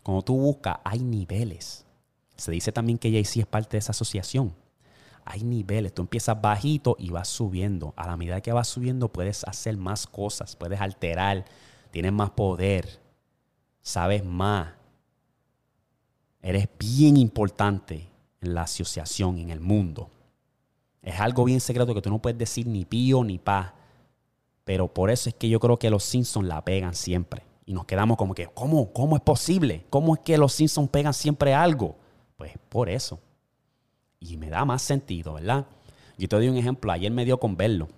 cuando tú buscas, hay niveles. Se dice también que Jay-Z es parte de esa asociación hay niveles. Tú empiezas bajito y vas subiendo. A la medida que vas subiendo puedes hacer más cosas, puedes alterar, tienes más poder, sabes más. Eres bien importante en la asociación, en el mundo. Es algo bien secreto que tú no puedes decir ni pío ni pa. Pero por eso es que yo creo que los Simpsons la pegan siempre. Y nos quedamos como que, ¿cómo? ¿Cómo es posible? ¿Cómo es que los Simpsons pegan siempre algo? Pues por eso y me da más sentido, ¿verdad? Yo te doy un ejemplo. Ayer me dio con verlo.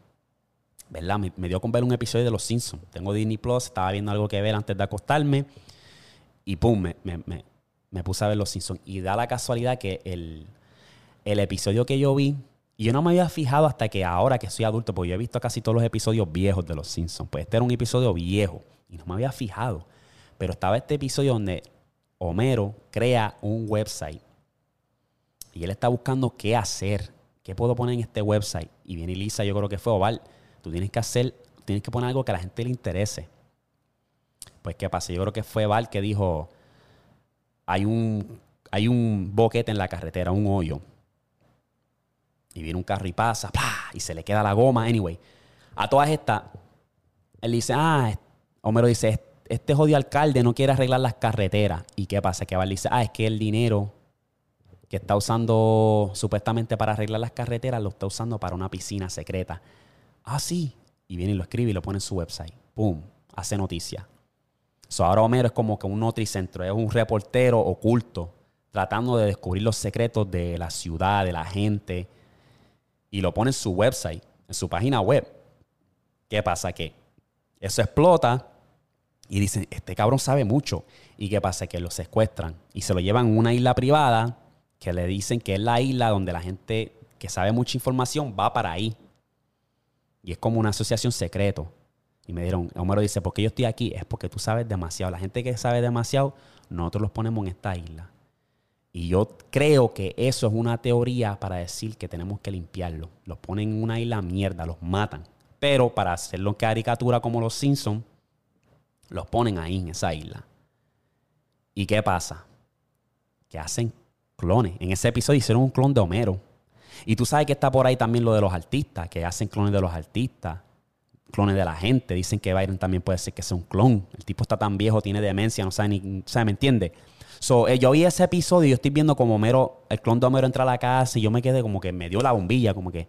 ¿Verdad? Me, dio con ver un episodio de Los Simpsons. Tengo Disney Plus, estaba viendo algo que ver antes de acostarme. Y pum, me, me, puse a ver Los Simpsons. Y da la casualidad que el, el episodio que yo vi, y yo no me había fijado hasta que ahora que soy adulto, porque yo he visto casi todos los episodios viejos de Los Simpsons. Pues este era un episodio viejo y no me había fijado. Pero estaba este episodio donde Homero crea un website y él está buscando qué hacer, qué puedo poner en este website. Y viene Lisa, yo creo que fue Oval, tú tienes que hacer, tienes que poner algo que a la gente le interese. Pues, ¿qué pasa? Yo creo que fue Val que dijo, hay un, hay un boquete en la carretera, un hoyo. Y viene un carro y pasa, y se le queda la goma. Anyway, a todas estas, él dice, ah, Homero dice, este jodido alcalde no quiere arreglar las carreteras. ¿Y qué pasa? Que Val dice, ah, es que el dinero que está usando supuestamente para arreglar las carreteras, lo está usando para una piscina secreta. Ah, sí. Y viene y lo escribe y lo pone en su website. ¡Pum! Hace noticia. So, ahora Homero es como que un notricentro, es un reportero oculto, tratando de descubrir los secretos de la ciudad, de la gente. Y lo pone en su website, en su página web. ¿Qué pasa? Que eso explota y dicen, este cabrón sabe mucho. ¿Y qué pasa? Que lo secuestran y se lo llevan a una isla privada que le dicen que es la isla donde la gente que sabe mucha información va para ahí. Y es como una asociación secreto. Y me dieron, Homero dice, ¿por qué yo estoy aquí? Es porque tú sabes demasiado. La gente que sabe demasiado, nosotros los ponemos en esta isla. Y yo creo que eso es una teoría para decir que tenemos que limpiarlo. Los ponen en una isla mierda, los matan. Pero para hacerlo en caricatura como los Simpsons, los ponen ahí en esa isla. ¿Y qué pasa? Que hacen clones. En ese episodio hicieron un clon de Homero. Y tú sabes que está por ahí también lo de los artistas, que hacen clones de los artistas, clones de la gente. Dicen que Byron también puede ser que sea un clon. El tipo está tan viejo, tiene demencia, no sabe ni, ¿me entiende? So, eh, yo vi ese episodio y yo estoy viendo como Homero, el clon de Homero entra a la casa y yo me quedé como que me dio la bombilla, como que,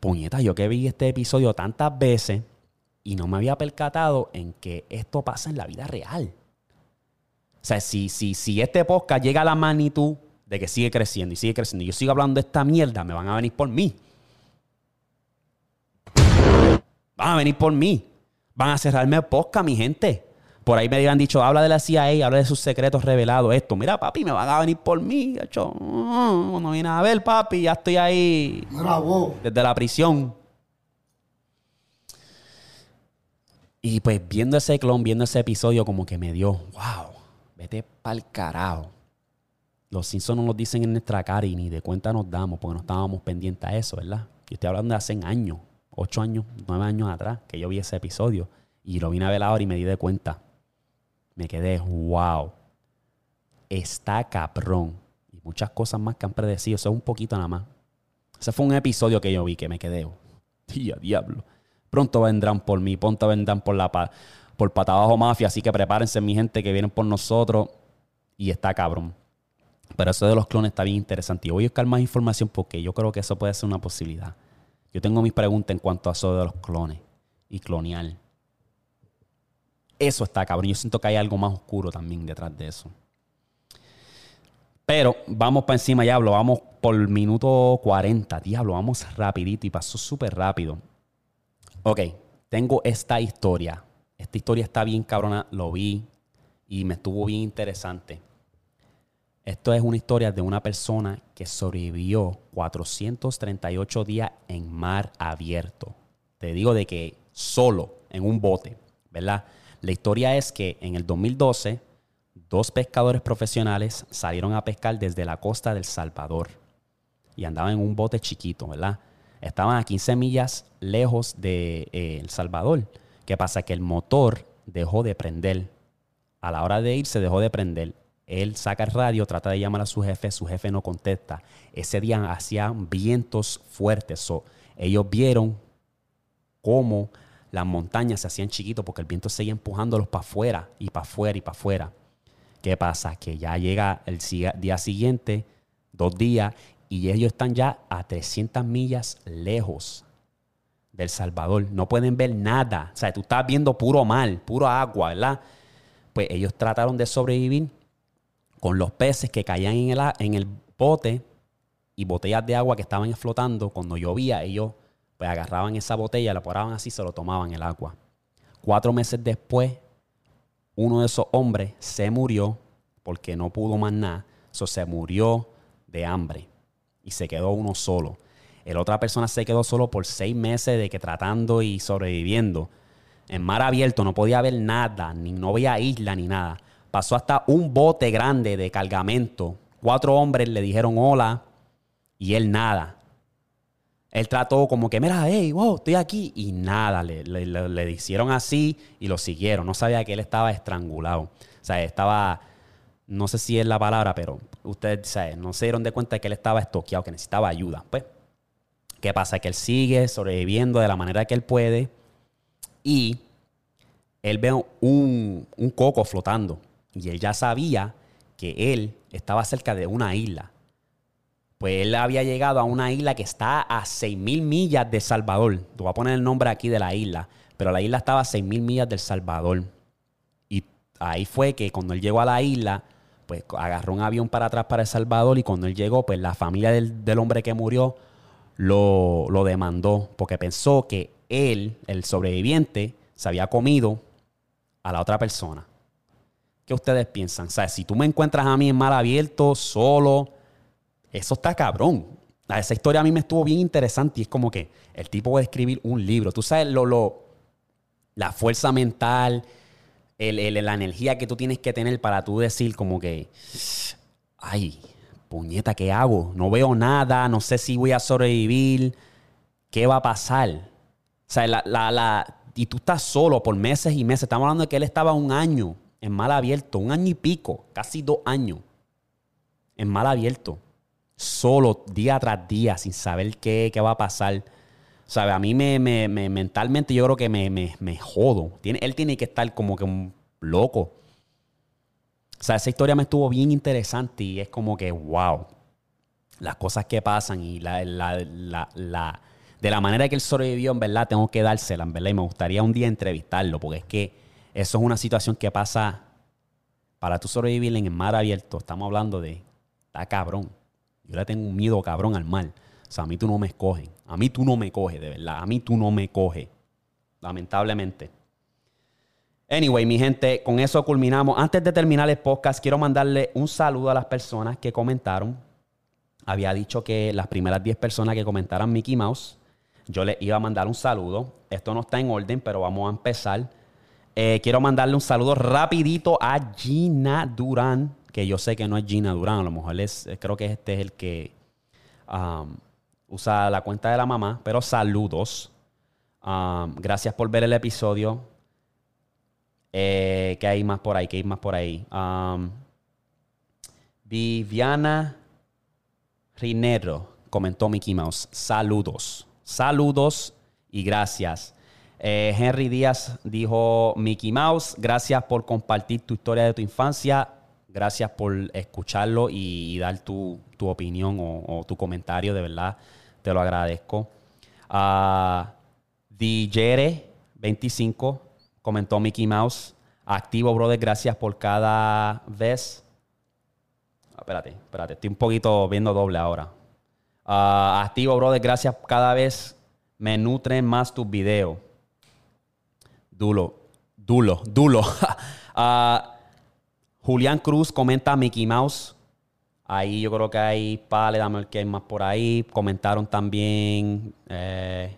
puñeta, yo que vi este episodio tantas veces Y no me había percatado en que esto pasa en la vida real. O sea, si, si, si este podcast llega a la magnitud de que sigue creciendo y sigue creciendo y yo sigo hablando de esta mierda, me van a venir por mí. Van a venir por mí. Van a cerrarme el podcast, mi gente. Por ahí me habían dicho, habla de la CIA, habla de sus secretos revelados, esto. Mira, papi, me van a venir por mí. Hecho, no viene a ver, papi, ya estoy ahí. Bravo. Desde la prisión. Y pues viendo ese clon, viendo ese episodio, como que me dio, wow, vete pa'l carajo. Los Simpsons no nos dicen en nuestra cara y ni de cuenta nos damos porque no estábamos pendientes a eso, ¿verdad? Yo estoy hablando de hace años, ocho años, nueve años atrás, que yo vi ese episodio y lo vine a ver ahora y me di de cuenta. Me quedé, wow, está cabrón. Y muchas cosas más que han predecido, eso es un poquito nada más. Ese fue un episodio que yo vi que me quedé, tía, diablo. Pronto vendrán por mí, pronto vendrán por la por Patabajo Mafia, así que prepárense mi gente que vienen por nosotros y está cabrón. Pero eso de los clones está bien interesante. Y voy a buscar más información porque yo creo que eso puede ser una posibilidad. Yo tengo mis preguntas en cuanto a eso de los clones y clonear. Eso está cabrón. Yo siento que hay algo más oscuro también detrás de eso. Pero vamos para encima, diablo. Vamos por minuto 40. Diablo, vamos rapidito y pasó súper rápido. Ok, tengo esta historia. Esta historia está bien cabrona. Lo vi y me estuvo bien interesante. Esto es una historia de una persona que sobrevivió 438 días en mar abierto. Te digo de que solo en un bote, ¿verdad? La historia es que en el 2012, dos pescadores profesionales salieron a pescar desde la costa del Salvador y andaban en un bote chiquito, ¿verdad? Estaban a 15 millas lejos de eh, El Salvador. ¿Qué pasa? Que el motor dejó de prender. A la hora de ir se dejó de prender él saca el radio, trata de llamar a su jefe, su jefe no contesta. Ese día hacían vientos fuertes. ellos vieron cómo las montañas se hacían chiquitos porque el viento seguía empujándolos para afuera y para afuera y para afuera. ¿Qué pasa? Que ya llega el día siguiente, dos días, y ellos están ya a 300 millas lejos del Salvador. No pueden ver nada. O sea, tú estás viendo puro mal, puro agua, ¿verdad? Pues ellos trataron de sobrevivir con los peces que caían en el, en el bote y botellas de agua que estaban flotando. Cuando llovía, ellos pues agarraban esa botella, la poraban así, se lo tomaban el agua. Cuatro meses después, uno de esos hombres se murió porque no pudo más nada. Eso se murió de hambre y se quedó uno solo. El otra persona se quedó solo por seis meses de que tratando y sobreviviendo. En mar abierto no podía ver nada, ni no veía isla ni nada. Pasó hasta un bote grande de cargamento. Cuatro hombres le dijeron hola y él nada. Él trató como que, mira, hey, wow, estoy aquí. Y nada, le, le, hicieron así y lo siguieron. No sabía que él estaba estrangulado. O sea, estaba, no sé si es la palabra, pero ustedes ¿sabe? no se dieron de cuenta de que él estaba estoqueado, que necesitaba ayuda. Pues, ¿qué pasa? Que él sigue sobreviviendo de la manera que él puede y él ve un, un coco flotando y él ya sabía que él estaba cerca de una isla. Pues él había llegado a una isla que está a 6.000 millas de Salvador. Te voy a poner el nombre aquí de la isla. Pero la isla estaba a 6.000 millas del Salvador. Y ahí fue que cuando él llegó a la isla, pues agarró un avión para atrás para El Salvador. Y cuando él llegó, pues la familia del, del hombre que murió lo, lo demandó. Porque pensó que él, el sobreviviente, se había comido a la otra persona. ¿Qué ustedes piensan? Si tú me encuentras a mí en mal abierto, solo, eso está cabrón. Esa historia a mí me estuvo bien interesante y es como que el tipo puede escribir un libro. Tú sabes lo, lo la fuerza mental, la energía que tú tienes que tener para tú decir como que, ay, puñeta, ¿qué hago? No veo nada, no sé si voy a sobrevivir, ¿qué va a pasar? O la, la, la, y tú estás solo por meses y meses. Estamos hablando de que él estaba un año en mal abierto, un año y pico, casi dos años, en mal abierto, solo día tras día, sin saber qué, qué va a pasar. ¿Sabe? A mí me, mentalmente yo creo que me, me, jodo. Tiene, él tiene que estar como que un loco. O sea, esa historia me estuvo bien interesante y es como que, wow, las cosas que pasan y la, la, la, de la manera que él sobrevivió, en verdad, tengo que dársela, en verdad, y me gustaría un día entrevistarlo, porque es que eso es una situación que pasa para tú sobrevivir en el mar abierto. Estamos hablando de, está cabrón. Yo le tengo un miedo cabrón al mar. O sea, a mí tú no me escoges. A mí tú no me coges, de verdad. A mí tú no me coges. Lamentablemente. Anyway, mi gente, con eso culminamos. Antes de terminar el podcast, quiero mandarle un saludo a las personas que comentaron. Había dicho que las primeras 10 personas que comentaran Mickey Mouse, yo les iba a mandar un saludo. Esto no está en orden, pero vamos a empezar. Eh, quiero mandarle un saludo rapidito a Gina Durán, que yo sé que no es Gina Durán, a lo mejor es, eh, creo que este es el que um, usa la cuenta de la mamá, pero saludos. Um, gracias por ver el episodio. Eh, ¿Qué hay más por ahí? ¿Qué hay más por ahí? Um, Viviana Rinero comentó Mickey Mouse. Saludos. Saludos y gracias. Eh, Henry Díaz dijo, Mickey Mouse, gracias por compartir tu historia de tu infancia. Gracias por escucharlo y, dar tu, opinión o, tu comentario. De verdad, te lo agradezco. Uh, ah, DJ25 comentó Mickey Mouse. Activo, brother, gracias por cada vez. Ah, espérate, espérate, estoy un poquito viendo doble ahora. Ah, activo, brother, gracias cada vez me nutren más tus videos. Dulo, dulo, dulo. [laughs] Ah, Julián Cruz comenta Mickey Mouse. Ahí yo creo que hay Pale, dame el que hay más por ahí. Comentaron también. Eh,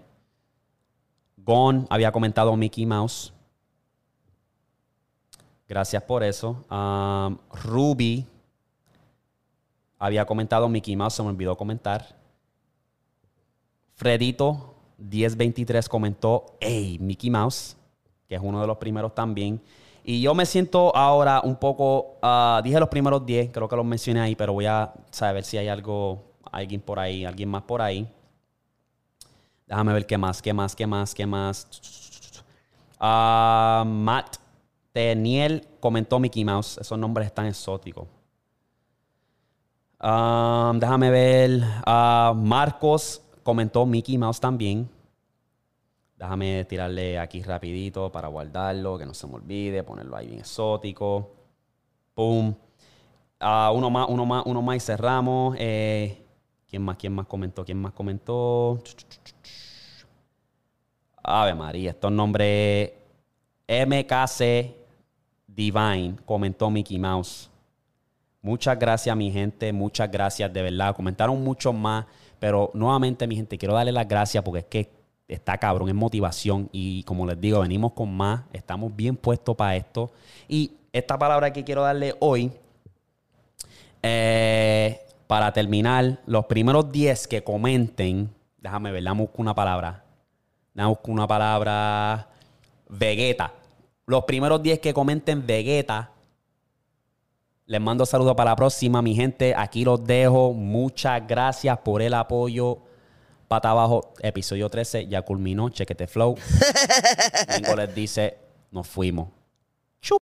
Gon había comentado Mickey Mouse. Gracias por eso. Um, Ruby había comentado Mickey Mouse, se me olvidó comentar. Fredito 1023 comentó, hey, Mickey Mouse, que es uno de los primeros también. Y yo me siento ahora un poco, ah, dije los primeros 10, creo que los mencioné ahí, pero voy a saber si hay algo, alguien por ahí, alguien más por ahí. Déjame ver qué más, qué más, qué más, qué más. Uh, Matt Teniel comentó Mickey Mouse. Esos nombres están exóticos. Um, déjame ver. Marcos comentó Mickey Mouse también. Déjame tirarle aquí rapidito para guardarlo, que no se me olvide, ponerlo ahí bien exótico. Pum. Uh, uno más, uno más, uno más y cerramos. Eh, ¿Quién más? ¿Quién más comentó? ¿Quién más comentó? Ave María, estos nombres. MKC Divine comentó Mickey Mouse. Muchas gracias, mi gente. Muchas gracias, de verdad. Comentaron mucho más. Pero nuevamente, mi gente, quiero darle las gracias porque es que está cabrón, es motivación. Y como les digo, venimos con más. Estamos bien puestos para esto. Y esta palabra que quiero darle hoy, eh, para terminar, los primeros 10 que comenten, déjame ver, dame una palabra. Dame una palabra. Vegeta. Los primeros 10 que comenten Vegeta. Les mando saludos para la próxima, mi gente. Aquí los dejo. Muchas gracias por el apoyo. Pata abajo, episodio 13 ya culminó. Chequete flow. [laughs] Bingo les dice, nos fuimos.